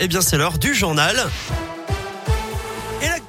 Eh bien, c'est l'heure du journal.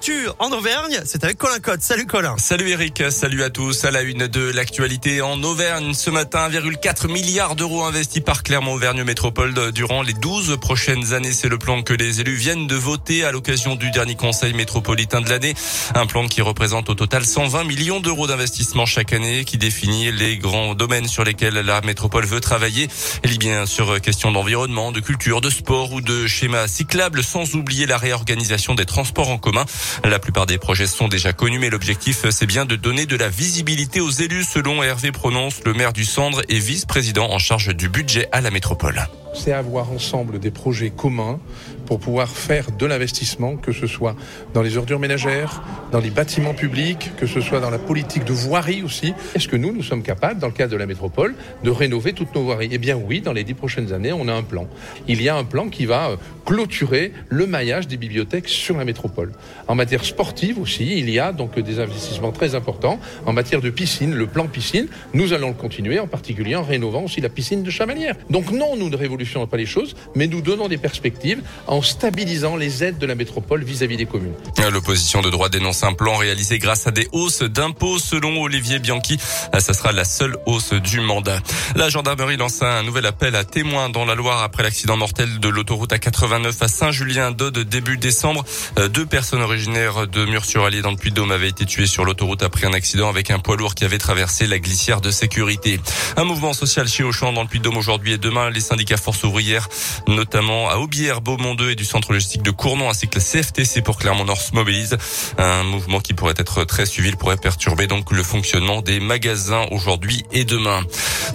Et en Auvergne, c'est avec Colin Cotte. Salut Colin. Salut Eric, salut à tous. À la une de l'actualité en Auvergne, ce matin, 1,4 milliard d'euros investis par Clermont-Auvergne Métropole durant les 12 prochaines années. C'est le plan que les élus viennent de voter à l'occasion du dernier conseil métropolitain de l'année. Un plan qui représente au total 120 millions d'euros d'investissement chaque année, qui définit les grands domaines sur lesquels la métropole veut travailler. Il y bien sûr question d'environnement, de culture, de sport ou de schéma cyclable, sans oublier la réorganisation des transports en commun. La plupart des projets sont déjà connus, mais l'objectif, c'est bien de donner de la visibilité aux élus, selon Hervé Prononce, le maire du Cendre et vice-président en charge du budget à la métropole. C'est avoir ensemble des projets communs pour pouvoir faire de l'investissement, que ce soit dans les ordures ménagères, dans les bâtiments publics, que ce soit dans la politique de voirie aussi. Est-ce que nous, nous sommes capables, dans le cadre de la métropole, de rénover toutes nos voiries? Eh bien oui, dans les dix prochaines années, on a un plan. Il y a un plan qui va euh, clôturer le maillage des bibliothèques sur la métropole. En matière sportive aussi, il y a donc des investissements très importants. En matière de piscine, le plan piscine, nous allons le continuer, en particulier en rénovant aussi la piscine de Chamalières. Donc non, nous ne révolutionnerons pas les choses, mais nous donnons des perspectives stabilisant les aides de la métropole vis-à-vis des communes. L'opposition de droit dénonce un plan réalisé grâce à des hausses d'impôts. Selon Olivier Bianchi, ça sera la seule hausse du mandat. La gendarmerie lance un nouvel appel à témoins dans la Loire après l'accident mortel de l'autoroute A89 à Saint-Julien-d'Aude début décembre. Euh, deux personnes originaires de Murs-sur-Allier dans le Puy-de-Dôme avaient été tuées sur l'autoroute après un accident avec un poids lourd qui avait traversé la glissière de sécurité. Un mouvement social chez Auchan dans le Puy-de-Dôme aujourd'hui et demain. Les syndicats Force ouvrière, notamment à Aubière, Beaumont 2 et du centre logistique de Cournon, ainsi que la CFTC pour Clermont-Nord se mobilise. Un mouvement qui pourrait être très suivi, pourrait perturber donc le fonctionnement des magasins aujourd'hui et demain.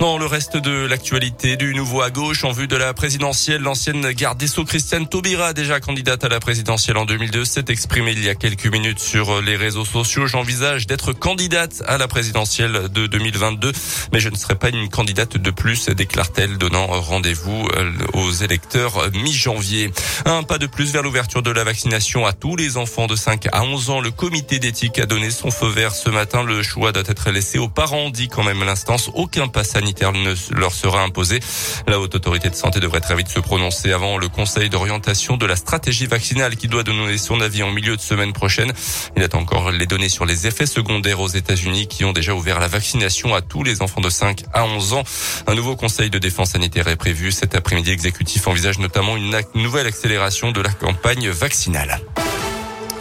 Dans le reste de l'actualité du nouveau à gauche, en vue de la présidentielle, l'ancienne garde des Sceaux Christiane Taubira, déjà candidate à la présidentielle en 2002, s'est exprimée il y a quelques minutes sur les réseaux sociaux. J'envisage d'être candidate à la présidentielle de 2022, mais je ne serai pas une candidate de plus, déclare-t-elle, donnant rendez-vous euh, aux électeurs mi-janvier. Un pas de plus vers l'ouverture de la vaccination à tous les enfants de 5 à 11 ans. Le comité d'éthique a donné son feu vert ce matin. Le choix doit être laissé aux parents, dit quand même l'instance. Aucun pas ne leur sera imposé. La haute autorité de santé devrait très vite se prononcer avant le conseil d'orientation de la stratégie vaccinale qui doit donner son avis en milieu de semaine prochaine. Il attend encore les données sur les effets secondaires aux États-Unis qui ont déjà ouvert la vaccination à tous les enfants de 5 à 11 ans. Un nouveau conseil de défense sanitaire est prévu cet après-midi. Exécutif envisage notamment une nouvelle accélération de la campagne vaccinale.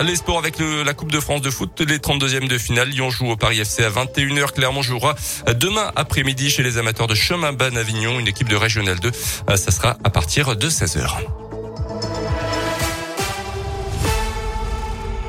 Les sports avec la Coupe de France de foot, les 32e de finale. Lyon joue au Paris FC à 21h. Clermont jouera demain après-midi chez les amateurs de chemin ban Avignon, une équipe de Régional 2. Ça sera à partir de 16h.